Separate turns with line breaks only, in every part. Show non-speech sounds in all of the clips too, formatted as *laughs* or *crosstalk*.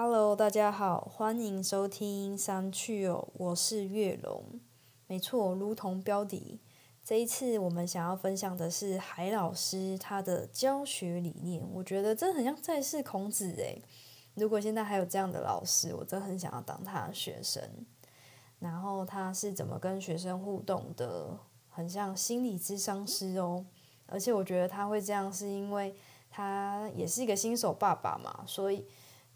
Hello，大家好，欢迎收听三趣哦，我是月龙。没错，如同标题，这一次我们想要分享的是海老师他的教学理念。我觉得真很像在世孔子诶。如果现在还有这样的老师，我真的很想要当他的学生。然后他是怎么跟学生互动的？很像心理咨商师哦。而且我觉得他会这样，是因为他也是一个新手爸爸嘛，所以。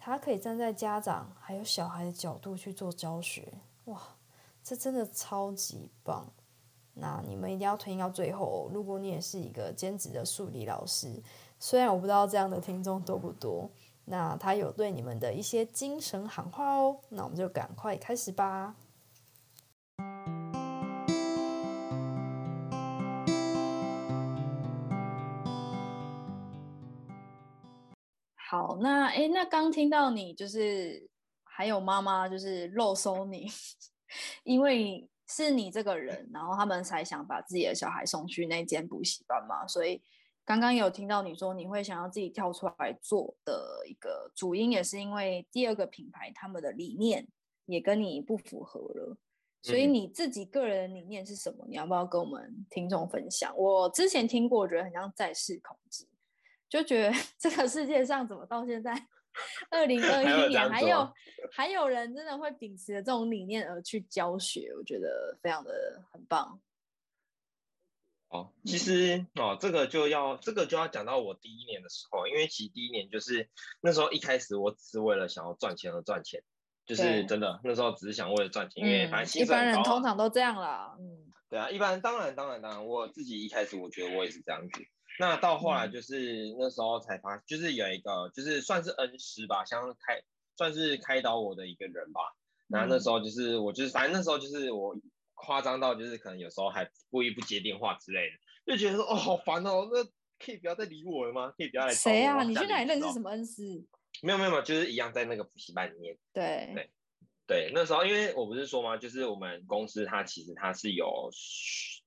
他可以站在家长还有小孩的角度去做教学，哇，这真的超级棒！那你们一定要听到最后。如果你也是一个兼职的数理老师，虽然我不知道这样的听众多不多，那他有对你们的一些精神喊话哦。那我们就赶快开始吧。好，那哎，那刚听到你就是还有妈妈就是肉收你，*laughs* 因为是你这个人，然后他们才想把自己的小孩送去那间补习班嘛，所以刚刚有听到你说你会想要自己跳出来做的一个主因，也是因为第二个品牌他们的理念也跟你不符合了，所以你自己个人的理念是什么？你要不要跟我们听众分享？我之前听过，我觉得很像在世控制。就觉得 *laughs* 这个世界上怎么到现在二零二一年还有还有人真的会秉持这种理念而去教学，我觉得非常的很棒。
哦，其实哦，这个就要这个就要讲到我第一年的时候，因为其实第一年就是那时候一开始我只是为了想要赚钱而赚钱，就是真的那时候只是想为了赚钱，因为反正
一般人通常都这样啦。嗯，
对啊，一般当然当然当然，我自己一开始我觉得我也是这样子。那到后来就是那时候才发，就是有一个就是算是恩师吧，像开算是开导我的一个人吧。然后那时候就是我就是反正那时候就是我夸张到就是可能有时候还故意不接电话之类的，就觉得说哦好烦哦，那可以不要再理我了吗？可以不要来
谁啊？你去哪里认识什么恩师？
没有没有没有，就是一样在那个补习班里面。
对
对对，那时候因为我不是说吗？就是我们公司它其实它是有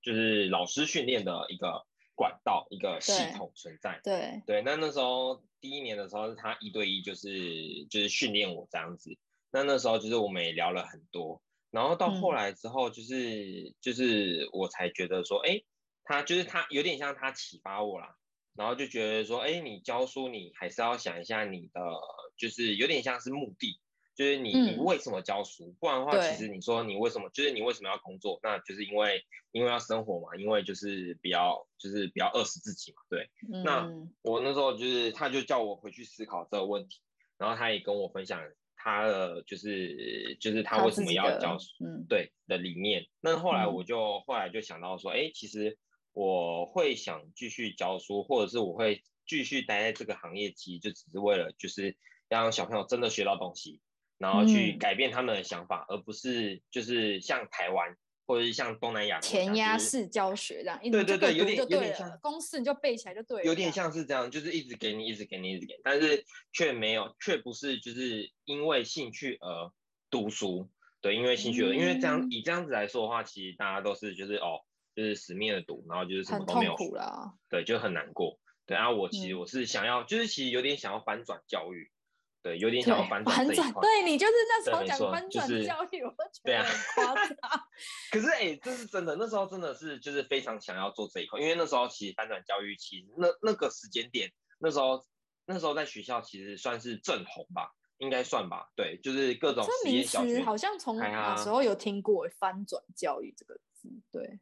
就是老师训练的一个。管道一个系统存在，
对
对，那那时候第一年的时候是他一对一，就是就是训练我这样子。那那时候就是我们也聊了很多，然后到后来之后，就是就是我才觉得说，哎，他就是他有点像他启发我啦，然后就觉得说，哎，你教书你还是要想一下你的，就是有点像是目的。就是你，你为什么教书？不然的话，其实你说你为什么，就是你为什么要工作？那就是因为，因为要生活嘛，因为就是比较，就是比较饿死自己嘛。对。那我那时候就是，他就叫我回去思考这个问题，然后他也跟我分享他的，就是就是他为什么要教书，对的理念。那后来我就后来就想到说，哎，其实我会想继续教书，或者是我会继续待在这个行业，其实就只是为了就是让小朋友真的学到东西。然后去改变他们的想法，而不是就是像台湾或者是像东南亚
填鸭式教学这样，
对对对，有点有点像
公式你就背起来就对了，
有点像是这样，就是一直给你，一直给你，一直给，但是却没有，却不是就是因为兴趣而读书，对，因为兴趣而，因为这样以这样子来说的话，其实大家都是就是哦，就是死命的读，然后就是什么都没有，苦了对，就很难过，对，然后我其实我是想要，就是其实有点想要翻转教育。对，有点想要反转这一块。
对你就是那时候讲翻转教育，我觉得很夸张。*laughs*
可是哎，这是真的，那时候真的是就是非常想要做这一块，因为那时候其实翻转教育其实那那个时间点，那时候那时候在学校其实算是正红吧，应该算吧。对，就是各种小学，
好像从那时候有听过翻转教育这个字。对，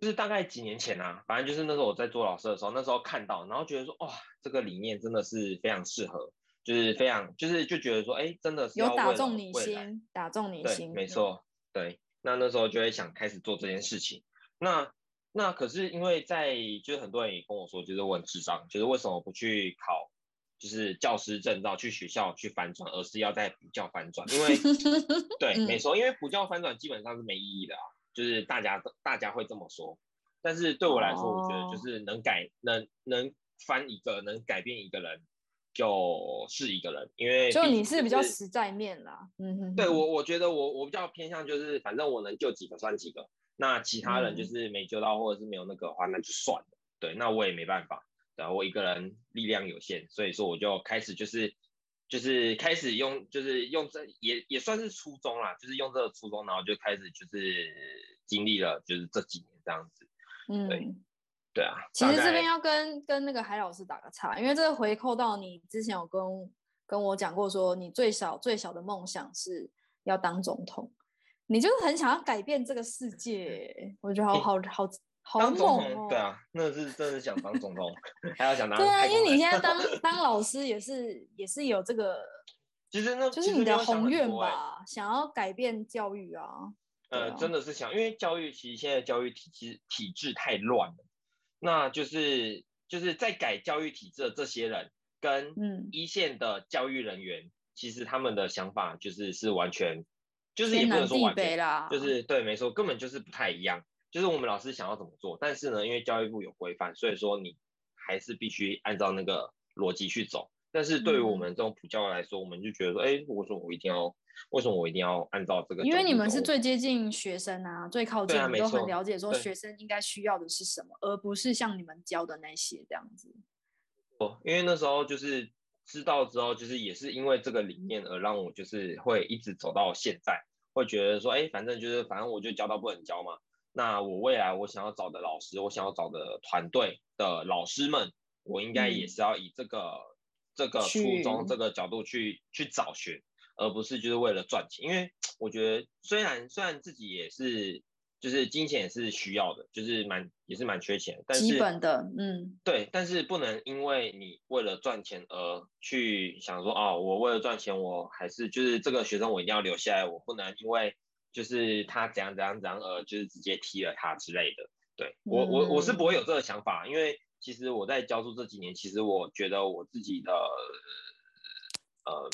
就是大概几年前啊，反正就是那时候我在做老师的时候，那时候看到，然后觉得说哇，这个理念真的是非常适合。就是非常，就是就觉得说，哎，真的是
有打中你心，打中你心，
没错，对。那那时候就会想开始做这件事情。那那可是因为在，就是很多人也跟我说，就是我很智障，就是为什么不去考，就是教师证照，去学校去翻转，而是要在补教翻转？因为 *laughs* 对，没错，因为补教翻转基本上是没意义的啊，就是大家大家会这么说。但是对我来说，我觉得就是能改，能能翻一个，能改变一个人。就是一个人，因为
就你是比较实在面啦，嗯哼，
对我我觉得我我比较偏向就是，反正我能救几个算几个，那其他人就是没救到或者是没有那个的话，那就算了，对，那我也没办法，对我一个人力量有限，所以说我就开始就是就是开始用，就是用这也也算是初衷啦，就是用这个初衷，然后就开始就是经历了，就是这几年这样子。嗯，对，对啊。
其实这边要跟跟那个海老师打个岔，因为这个回扣到你之前有跟跟我讲过，说你最小最小的梦想是要当总统，你就是很想要改变这个世界，我觉得好好好。
当总统，对啊，那是真的想当总统，*laughs* 还要想当。对
啊，因为你现在当 *laughs* 当老师也是也是有这个，*laughs*
其实那
就是你的宏愿吧，想要改变教育啊。
呃，真的是想，因为教育其实现在教育体制体制太乱了，那就是就是在改教育体制的这些人跟一线的教育人员，其实他们的想法就是是完全就是也不能说完全，就是对，没错，根本就是不太一样。就是我们老师想要怎么做，但是呢，因为教育部有规范，所以说你还是必须按照那个逻辑去走。但是对于我们这种普教来说，我们就觉得说，哎，如果说我一定要？为什么我一定要按照这个？
因为你们是最接近学生啊，最靠近，都很了解说学生应该需要的是什么，而不是像你们教的那些这样子。
哦，因为那时候就是知道之后，就是也是因为这个理念而让我就是会一直走到现在，会觉得说，哎，反正就是反正我就教到不能教嘛。那我未来我想要找的老师，我想要找的团队的老师们，我应该也是要以这个这个初衷、这个角度去去找寻，而不是就是为了赚钱。因为 *tsk* 我觉得虽然虽然自己也是就是金钱也是需要的，就是蛮也是蛮缺钱，但是
基本的嗯
对，但是不能因为你为了赚钱而去想说哦，我为了赚钱，我还是就是这个学生我一定要留下来，我不能因为。就是他怎样怎样怎样，呃，就是直接踢了他之类的。对我我我是不会有这个想法，因为其实我在教书这几年，其实我觉得我自己的呃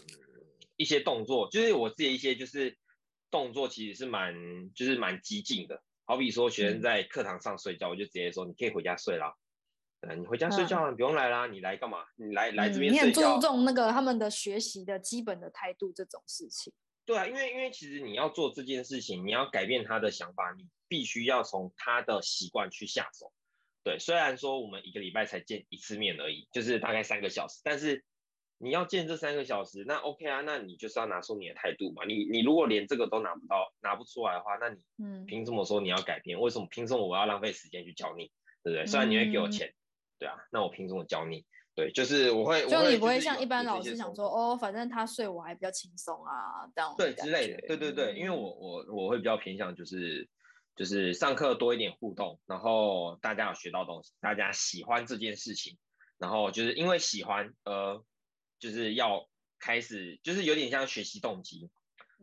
一些动作，就是我自己一些就是动作，其实是蛮就是蛮激进的。好比说学生在课堂上睡觉，我就直接说你可以回家睡啦。嗯，你回家睡觉，你不用来啦，你来干嘛？你来来这边睡
觉。你很注重那个他们的学习的基本的态度这种事情。
对啊，因为因为其实你要做这件事情，你要改变他的想法，你必须要从他的习惯去下手。对，虽然说我们一个礼拜才见一次面而已，就是大概三个小时，但是你要见这三个小时，那 OK 啊，那你就是要拿出你的态度嘛。你你如果连这个都拿不到、拿不出来的话，那你嗯，凭什么说你要改变？为什么凭什么我要浪费时间去教你？对不对？虽然你会给我钱，对啊，那我凭什么教你？对，就是我会，
就你不
会
像一般老师想说，哦，反正他睡我还比较轻松啊，这样
对之类的，对对对，因为我我我会比较偏向就是就是上课多一点互动，然后大家有学到东西，大家喜欢这件事情，然后就是因为喜欢，呃，就是要开始，就是有点像学习动机，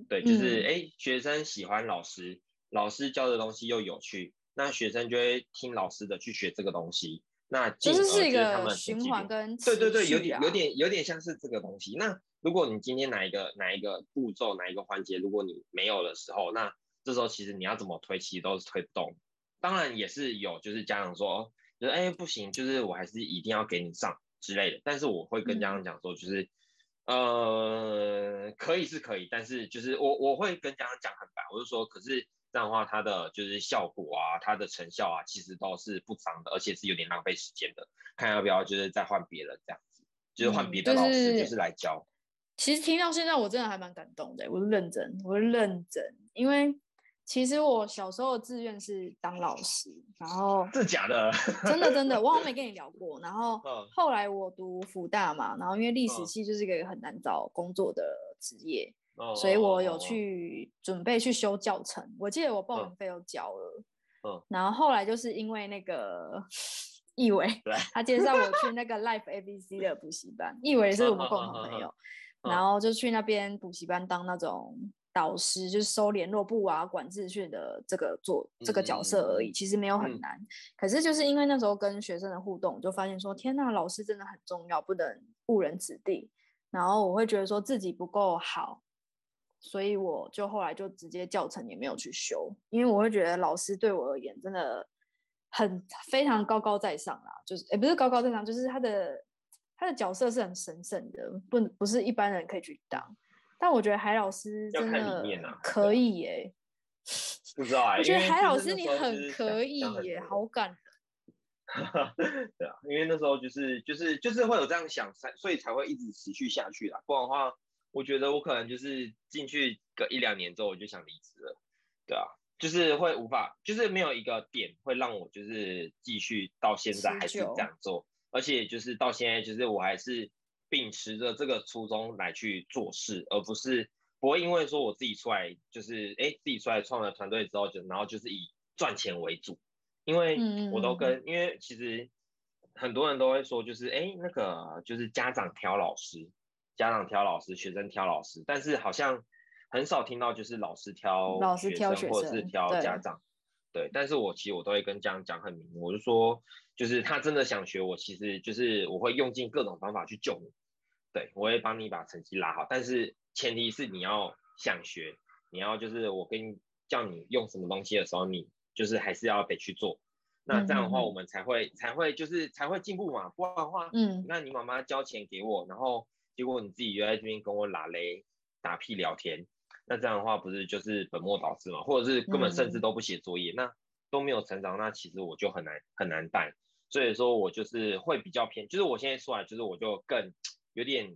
对，就是哎，学生喜欢老师，老师教的东西又有趣，那学生就会听老师的去学这个东西。那
其实是一
个
循环跟
对对对，有点有点有点像是这个东西。那如果你今天哪一个哪一个步骤哪一个环节，如果你没有的时候，那这时候其实你要怎么推，其实都是推不动。当然也是有，就是家长说，就是哎不行，就是我还是一定要给你上之类的。但是我会跟家长讲说，就是呃可以是可以，但是就是我我会跟家长讲很白，我就说可是。这样的话，它的就是效果啊，它的成效啊，其实都是不彰的，而且是有点浪费时间的。看要不要就是再换别人这样子，就是换别的老师就是来教。
其实听到现在，我真的还蛮感动的。我是认真，我是认真，因为其实我小时候的志愿是当老师，然后
是假的，
真的真的，我好像没 *laughs* 跟你聊过。然后后来我读福大嘛，然后因为历史系就是一个很难找工作的职业。所以我有去准备去修教程，我记得我报名费都交了。嗯，然后后来就是因为那个易伟，他介绍我去那个 Life ABC 的补习班，易伟是我们共同朋友，然后就去那边补习班当那种导师，就是收联络部啊、管秩序的这个做这个角色而已，其实没有很难。可是就是因为那时候跟学生的互动，就发现说，天呐，老师真的很重要，不能误人子弟。然后我会觉得说自己不够好。所以我就后来就直接教程也没有去修，因为我会觉得老师对我而言真的很非常高高在上啦，就是也不是高高在上，就是他的他的角色是很神圣的，不不是一般人可以去当。但我觉得海老师真的可以耶，
不知道 *laughs* 啊，
我觉得海老师你很可以耶，好感人。*laughs*
对啊，因为那时候就是就是就是会有这样想，才所以才会一直持续下去啦。不然的话，我觉得我可能就是进去个一两年之后，我就想离职了。对啊，就是会无法，就是没有一个点会让我就是继续到现在还是这样做，而且就是到现在就是我还是秉持着这个初衷来去做事，而不是不会因为说我自己出来就是哎自己出来创了团队之后就然后就是以赚钱为主。因为我都跟，因为其实很多人都会说，就是哎，那个就是家长挑老师，家长挑老师，学生挑老师，但是好像很少听到就是老师挑
老师挑学
生或者是挑家长，对。但是我其实我都会跟家长讲很明，我就说，就是他真的想学，我其实就是我会用尽各种方法去救你，对我会帮你把成绩拉好，但是前提是你要想学，你要就是我跟你叫你用什么东西的时候，你。就是还是要得去做，那这样的话我们才会才会就是才会进步嘛，不然的话，嗯，那你妈妈交钱给我，然后结果你自己又在这边跟我拉雷打屁聊天，那这样的话不是就是本末倒置嘛，或者是根本甚至都不写作业，那都没有成长，那其实我就很难很难带，所以说我就是会比较偏，就是我现在出来就是我就更有点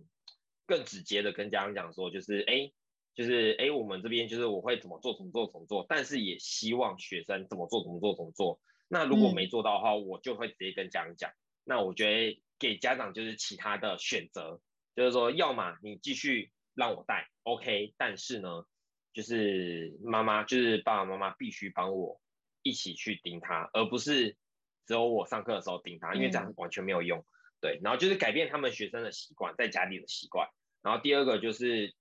更直接的跟家长讲说，就是哎。就是哎，我们这边就是我会怎么做怎么做怎么做，但是也希望学生怎么做怎么做怎么做。那如果没做到的话，我就会直接跟家长讲。那我觉得给家长就是其他的选择，就是说，要么你继续让我带，OK，但是呢，就是妈妈就是爸爸妈妈必须帮我一起去盯他，而不是只有我上课的时候盯他，因为这样完全没有用。对，然后就是改变他们学生的习惯，在家里的习惯。然后第二个就是。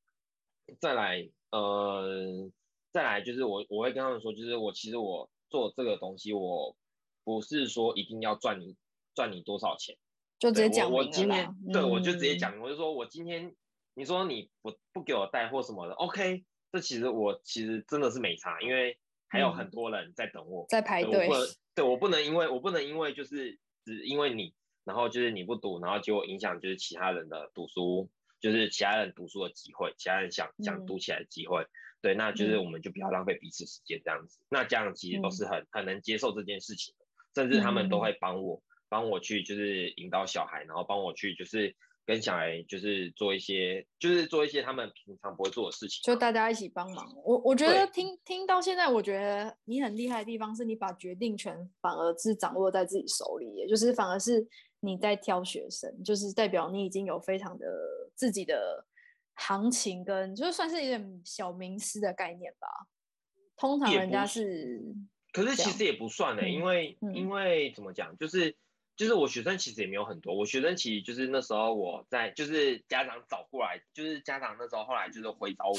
再来，呃，再来就是我我会跟他们说，就是我其实我做这个东西，我不是说一定要赚你赚你多少钱，
就直接讲
我今天对我就直接讲，我就说我今天你说你不不给我带货什么的，OK，这其实我其实真的是没差，因为还有很多人在等我，
在排队，
对我不能因为我不能因为就是只因为你，然后就是你不读，然后结果影响就是其他人的读书。就是其他人读书的机会，其他人想想读起来的机会，对，那就是我们就不要浪费彼此时间这样子。那家长其实都是很很能接受这件事情的，甚至他们都会帮我帮我去就是引导小孩，然后帮我去就是跟小孩就是做一些就是做一些他们平常不会做的事情，
就大家一起帮忙。我我觉得听听到现在，我觉得你很厉害的地方是你把决定权反而是掌握在自己手里，也就是反而是你在挑学生，就是代表你已经有非常的。自己的行情跟就算是有点小名师的概念吧，通常人家是，
可是其实也不算的，因为因为怎么讲，就是就是我学生其实也没有很多，我学生其实就是那时候我在就是家长找过来，就是家长那时候后来就是回找我，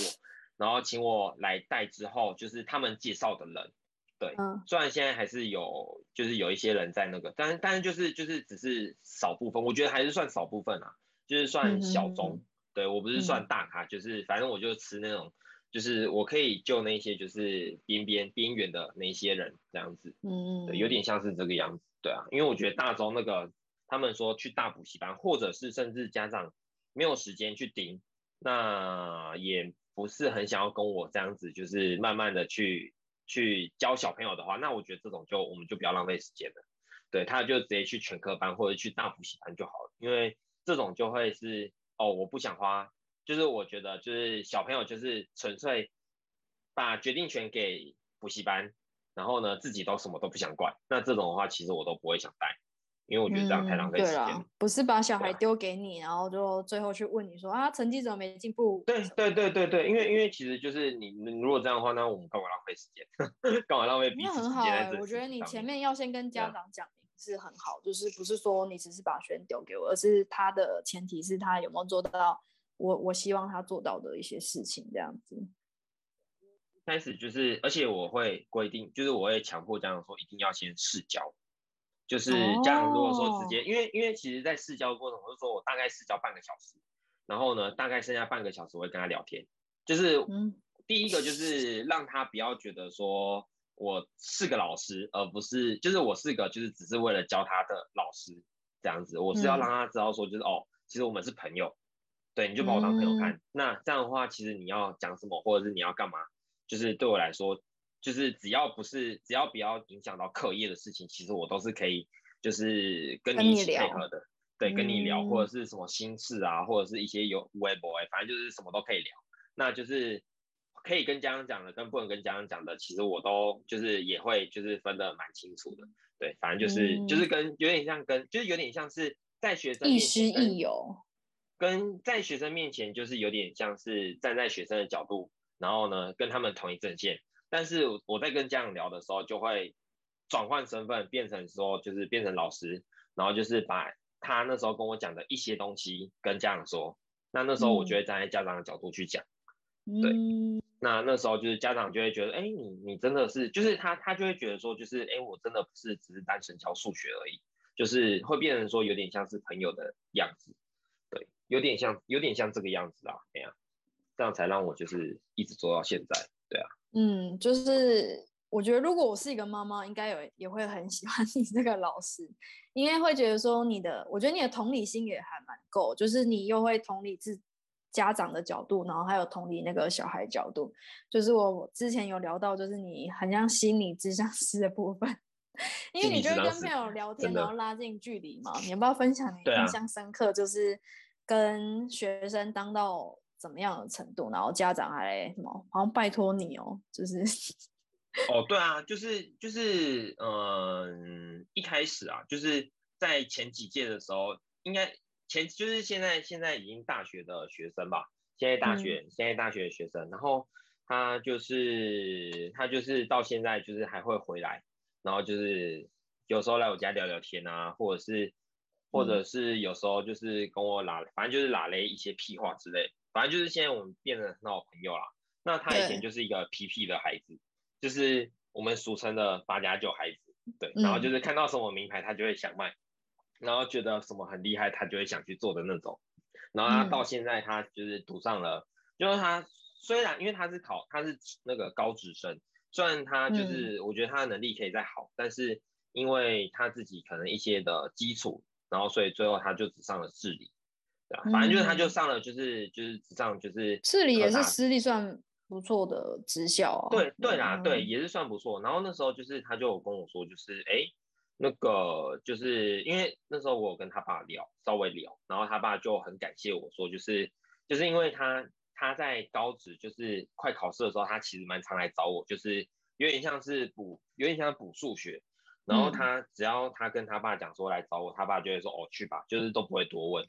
然后请我来带之后，就是他们介绍的人，对，虽然现在还是有就是有一些人在那个，但但是就是就是只是少部分，我觉得还是算少部分啊。就是算小众，对我不是算大咖，就是反正我就吃那种，就是我可以救那些就是边边边缘的那些人这样子，嗯嗯，有点像是这个样子，对啊，因为我觉得大中那个他们说去大补习班，或者是甚至家长没有时间去盯，那也不是很想要跟我这样子，就是慢慢的去去教小朋友的话，那我觉得这种就我们就不要浪费时间了，对，他就直接去全科班或者去大补习班就好了，因为。这种就会是哦，我不想花，就是我觉得就是小朋友就是纯粹把决定权给补习班，然后呢自己都什么都不想管，那这种的话其实我都不会想带，因为我觉得这样太浪费时间。
不是把小孩丢给你，然后就最后去问你说啊成绩怎么没进步？
对对对对对，因为因为其实就是你如果这样的话，那我们干嘛浪费时间？*laughs* 干嘛浪费彼此时间？
我觉得你前面要先跟家长讲。是很好，就是不是说你只是把学生丢给我，而是他的前提是他有没有做到我我希望他做到的一些事情，这样子。
开始就是，而且我会规定，就是我会强迫家长说一定要先试教，就是家长如果说直接，因为因为其实在试教过程，我就说我大概试教半个小时，然后呢，大概剩下半个小时我会跟他聊天，就是第一个就是让他不要觉得说。我是个老师，而不是就是我是个就是只是为了教他的老师这样子。我是要让他知道说，就是哦，其实我们是朋友，对，你就把我当朋友看。那这样的话，其实你要讲什么，或者是你要干嘛，就是对我来说，就是只要不是只要不要影响到课业的事情，其实我都是可以就是跟
你
一起配合的，对，跟你聊或者是什么心事啊，或者是一些有微博哎，反正就是什么都可以聊。那就是可以跟家长讲的，跟不能跟家长讲的，其实我都就是也会就是分得蛮清楚的。对，反正就是就是跟有点像跟就是有点像是在学生
亦师亦友，
跟在学生面前就是有点像是站在学生的角度，然后呢跟他们同一阵线。但是我在跟家长聊的时候，就会转换身份，变成说就是变成老师，然后就是把他那时候跟我讲的一些东西跟家长说。那那时候我就会站在家长的角度去讲。对，那那时候就是家长就会觉得，哎，你你真的是，就是他他就会觉得说，就是哎，我真的不是只是单纯教数学而已，就是会变成说有点像是朋友的样子，对，有点像有点像这个样子啊，这样，这样才让我就是一直做到现在，对啊，
嗯，就是我觉得如果我是一个妈妈，应该有也会很喜欢你这个老师，因为会觉得说你的，我觉得你的同理心也还蛮够，就是你又会同理自。家长的角度，然后还有同理那个小孩角度，就是我之前有聊到，就是你很像心理智商师的部分，因为你就会跟朋友聊天，然后拉近距离嘛。你要不要分享你印象深刻，就是跟学生当到怎么样的程度，然后家长还什么，好像拜托你哦，就是
哦，对啊，就是就是嗯，一开始啊，就是在前几届的时候，应该。前就是现在，现在已经大学的学生吧。现在大学，现在大学的学生，然后他就是他就是到现在就是还会回来，然后就是有时候来我家聊聊天啊，或者是或者是有时候就是跟我拉，反正就是拉了一些屁话之类。反正就是现在我们变得很好朋友啦。那他以前就是一个皮皮的孩子，就是我们俗称的八加九孩子，对。然后就是看到什么名牌，他就会想卖。然后觉得什么很厉害，他就会想去做的那种。然后他到现在，他就是读上了，就是他虽然因为他是考他是那个高职生，虽然他就是我觉得他的能力可以再好，但是因为他自己可能一些的基础，然后所以最后他就只上了智理，反正就是他就上了，就是就是只上就是
市里也是私立算不错的职校啊。
对对啦，对也是算不错。然后那时候就是他就有跟我说，就是哎。那个就是因为那时候我有跟他爸聊，稍微聊，然后他爸就很感谢我说，就是就是因为他他在高职就是快考试的时候，他其实蛮常来找我，就是有点像是补，有点像补数学，然后他只要他跟他爸讲说来找我，他爸就会说哦去吧，就是都不会多问，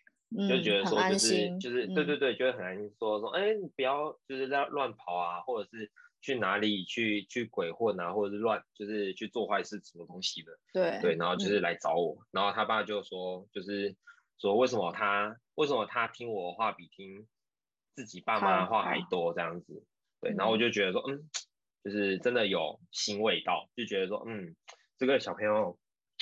就觉得说就是就是对对对，就会很安心说说哎你不要就是在乱跑啊，或者是。去哪里去去鬼混啊，或者是乱，就是去做坏事什么东西的。
对
对，然后就是来找我，然后他爸就说，就是说为什么他为什么他听我的话比听自己爸妈的话还多这样子。对，然后我就觉得说，嗯，就是真的有新味道，就觉得说，嗯，这个小朋友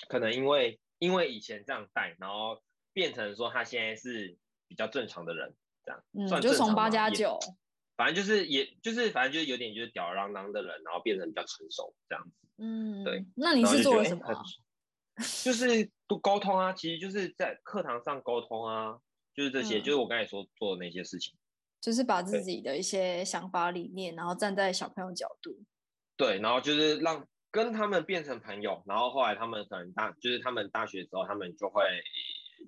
可能因为因为以前这样带，然后变成说他现在是比较正常的人，这样。
嗯，就从八加九。
反正就是，也就是反正就是有点就是吊儿郎当的人，然后变成比较成熟这样子。
嗯，
对。
那你是做了什么？*laughs*
就是多沟通啊，其实就是在课堂上沟通啊，就是这些，就是我刚才说做的那些事情。
就是把自己的一些想法理念，然后站在小朋友角度。
对，然后就是让跟他们变成朋友，然后后来他们可能大，就是他们大学之后，他们就会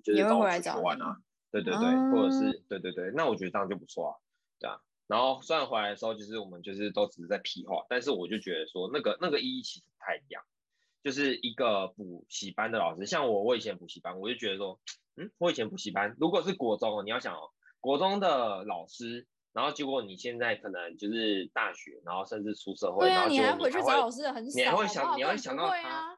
就是找我去玩啊。对对对，或者是对对对，那我觉得这样就不错啊，对啊。然后虽然回来的时候，就是我们就是都只是在屁话，但是我就觉得说那个那个意义其实不太一样。就是一个补习班的老师，像我我以前补习班，我就觉得说，嗯，我以前补习班如果是国中，你要想哦，国中的老师，然后结果你现在可能就是大学，然后甚至出社会，然后
你还回去找老师的很少，
你还会想，你
会
想到他。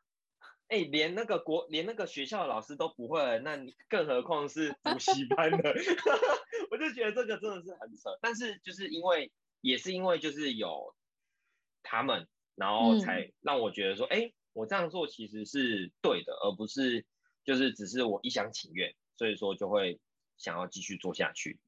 哎，连那个国，连那个学校的老师都不会，那你更何况是补习班的？*laughs* 我就觉得这个真的是很扯。但是就是因为，也是因为就是有他们，然后才让我觉得说，哎，我这样做其实是对的，而不是就是只是我一厢情愿，所以说就会想要继续做下去，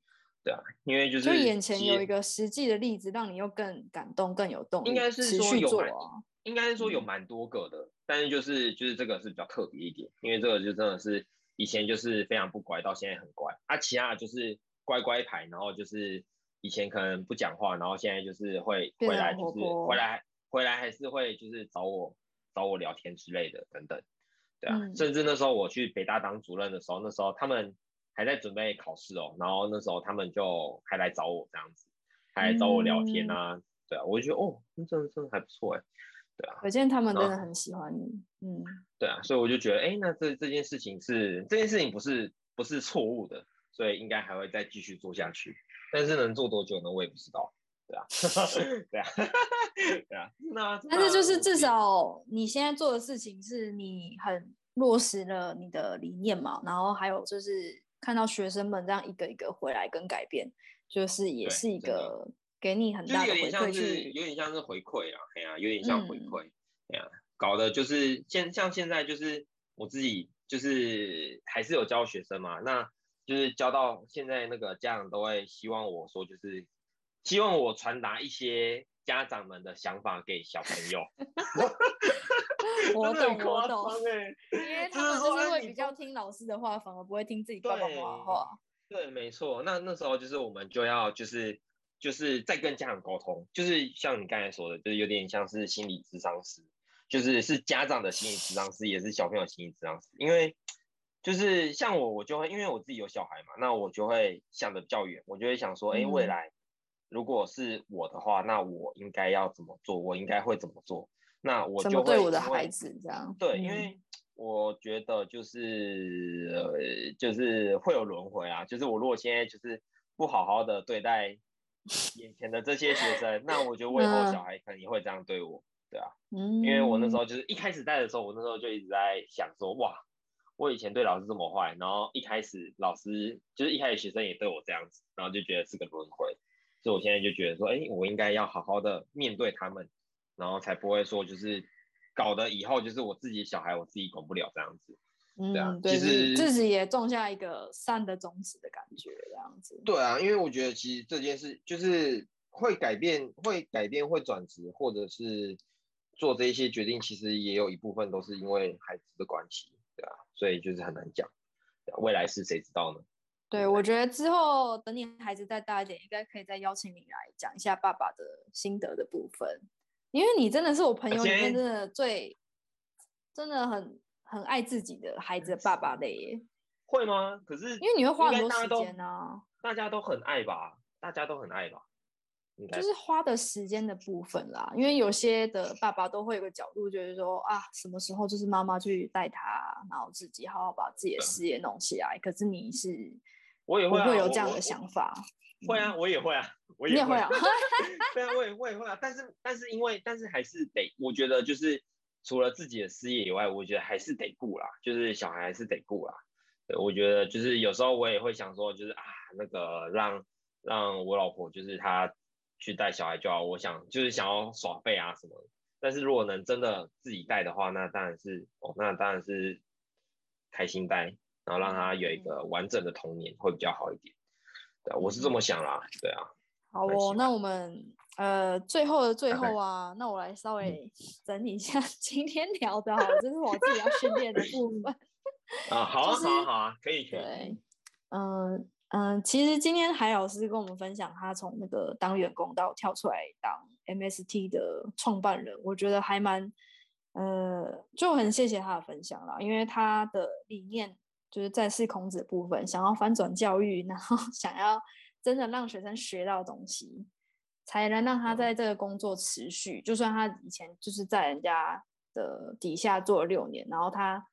对啊，因为就是
就眼前有一个实际的例子，让你又更感动，更有动力，
应该是说
有
啊。应该是说有蛮多个的，但是就是就是这个是比较特别一点，因为这个就真的是以前就是非常不乖，到现在很乖啊。其他的就是乖乖牌，然后就是以前可能不讲话，然后现在就是会回来，就是回来回来还是会就是找我找我聊天之类的等等。对啊，甚至那时候我去北大当主任的时候，那时候他们还在准备考试哦，然后那时候他们就还来找我这样子，还来找我聊天啊，对啊，我就觉得哦，真的真的还不错哎，对啊，
可见他们真的很喜欢你，嗯，
对啊，所以我就觉得，哎，那这这件事情是这件事情不是不是错误的，所以应该还会再继续做下去，但是能做多久呢？我也不知道。对啊，*laughs* 对啊，*laughs* 对啊，那
但是就是至少你现在做的事情是你很落实了你的理念嘛，然后还有就是看到学生们这样一个一个回来跟改变，就是也是一个给你很大的回馈，
是有点像是回馈啊，哎呀，有点像回馈，哎呀，搞的就是现像现在就是我自己就是还是有教学生嘛，那就是教到现在那个家长都会希望我说就是。希望我传达一些家长们的想法给小朋友。*laughs*
我懂，我懂。因为 *laughs* 他们就是会比较听老师的话，反而不会听自己爸爸妈妈的话。
对，没错。那那时候就是我们就要就是就是在跟家长沟通，就是像你刚才说的，就是有点像是心理智商师，就是是家长的心理智商师，也是小朋友心理智商师。因为就是像我，我就会因为我自己有小孩嘛，那我就会想的比较远，我就会想说，哎，未来。如果是我的话，那我应该要怎么做？我应该会怎么做？那我就会
对我的孩子这样。
对，因为我觉得就是呃，就是会有轮回啊。就是我如果现在就是不好好的对待眼前的这些学生，那我觉得我以后小孩可能也会这样对我，对啊。嗯。因为我那时候就是一开始带的时候，我那时候就一直在想说，哇，我以前对老师这么坏，然后一开始老师就是一开始学生也对我这样子，然后就觉得是个轮回。所以我现在就觉得说，哎，我应该要好好的面对他们，然后才不会说就是搞得以后就是我自己小孩我自己管不了这样子。
嗯，对，其实自己也种下一个善的种子的感觉，这样子。
对啊，因为我觉得其实这件事就是会改变，会改变，会转职，或者是做这些决定，其实也有一部分都是因为孩子的关系，对啊，所以就是很难讲，未来是谁知道呢？
对，我觉得之后等你孩子再大一点，应该可以再邀请你来讲一下爸爸的心得的部分，因为你真的是我朋友里面真的最，真的很很爱自己的孩子的爸爸的耶。
会吗？可是
因为你会花很多时间
呢。大家都很爱吧？大家都很爱吧？
就是花的时间的部分啦，因为有些的爸爸都会有个角度，就是说啊，什么时候就是妈妈去带他，然后自己好好把自己的事业弄起来。可是你是。
我也会
会有这样的想法，
会啊，我也会啊，我
也会啊，*laughs*
对啊，我也我也会啊，但是但是因为但是还是得，我觉得就是除了自己的事业以外，我觉得还是得顾啦，就是小孩还是得顾啦。对，我觉得就是有时候我也会想说，就是啊，那个让让我老婆就是她去带小孩就好，我想就是想要耍废啊什么。但是如果能真的自己带的话，那当然是哦，那当然是开心带。然后让他有一个完整的童年会比较好一点，对我是这么想啦，对啊。
好哦，那我们呃最后的最后啊，那我来稍微 *laughs* 整理一下今天聊的，好，这是我自己要训练的部分。
啊，好啊，好啊，好啊，可以，可以。
对，嗯嗯，其实今天海老师跟我们分享他从那个当员工到跳出来当 MST 的创办人，我觉得还蛮呃，就很谢谢他的分享啦，因为他的理念。就是在是孔子的部分，想要翻转教育，然后 *laughs* 想要真的让学生学到东西，才能让他在这个工作持续。就算他以前就是在人家的底下做了六年，然后他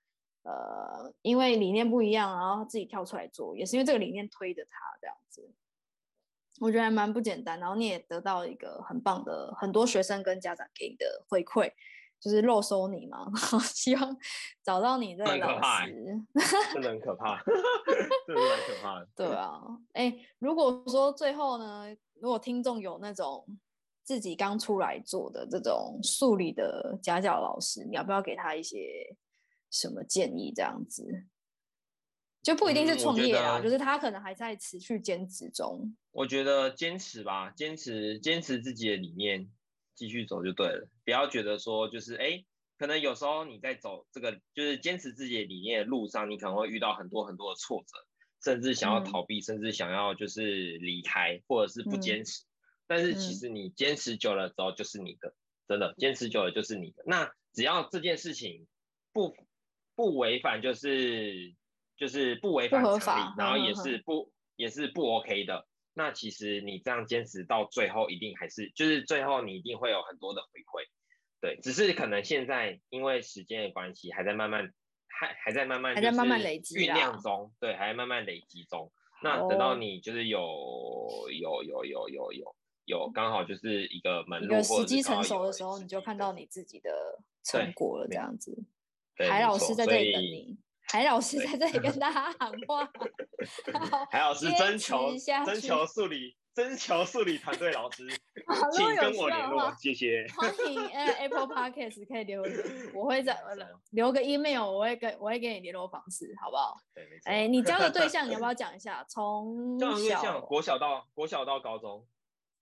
呃因为理念不一样，然后自己跳出来做，也是因为这个理念推着他这样子。我觉得还蛮不简单，然后你也得到一个很棒的很多学生跟家长给你的回馈。就是漏收你嘛，然 *laughs* 后希望找到你这个老师，*laughs*
真的很可怕，真的蛮可怕的。
对啊，哎，如果说最后呢，如果听众有那种自己刚出来做的这种数理的家教老师，你要不要给他一些什么建议？这样子就不一定是创业啊，就是他可能还在持续兼职中。
我觉得坚持吧，坚持坚持自己的理念。继续走就对了，不要觉得说就是哎，可能有时候你在走这个就是坚持自己的理念的路上，你可能会遇到很多很多的挫折，甚至想要逃避，甚至想要就是离开或者是不坚持。但是其实你坚持久了之后就是你的，真的坚持久了就是你的。那只要这件事情不不违反就是就是不违反
不合
常理，然后也是不也是不 OK 的。那其实你这样坚持到最后，一定还是就是最后你一定会有很多的回馈，对，只是可能现在因为时间的关系，还在慢慢还还在慢慢
还在慢慢累积酝
酿中，对，还在慢慢累积中。那等到
哦
你就是有有有有有有有刚好就是一个门路，
一个时机成熟的时候，你就看到你自己的成果了，这样子。
对
海老师在这里等你，海老师在这里跟大家喊话。*laughs* 好
还有是
坚
征求征求数理征求数理团队老师，*laughs* 请跟我联络谢谢。
欢迎呃 Apple Podcast 可以留言，我会在 *laughs* 留个 email，我会跟我会给你联络方式，好不好？
对，没错。
哎，你交的对象你要不要讲一下？从小
国小到国小到高中，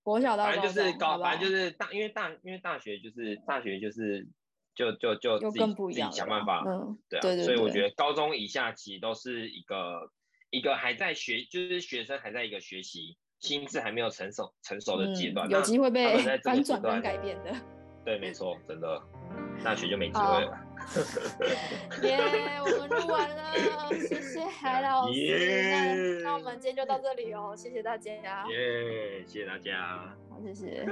国小到
反正就是高，反正就是大，因为大因为大学就是大学就是就就就
又
自己自己想办法，
嗯，
对啊，
对对
所以我觉得高中以下其实都是一个一个还在学，就是学生还在一个学习心智还没有成熟成熟的阶段，
嗯有机会被翻转跟改变的。*laughs*
对，没错，真的，大学就没机会了。
耶我们录完了，谢谢海 *laughs* 老师。那我们今天就到这里哦，谢谢大家，
耶，谢谢大家。
好，谢谢。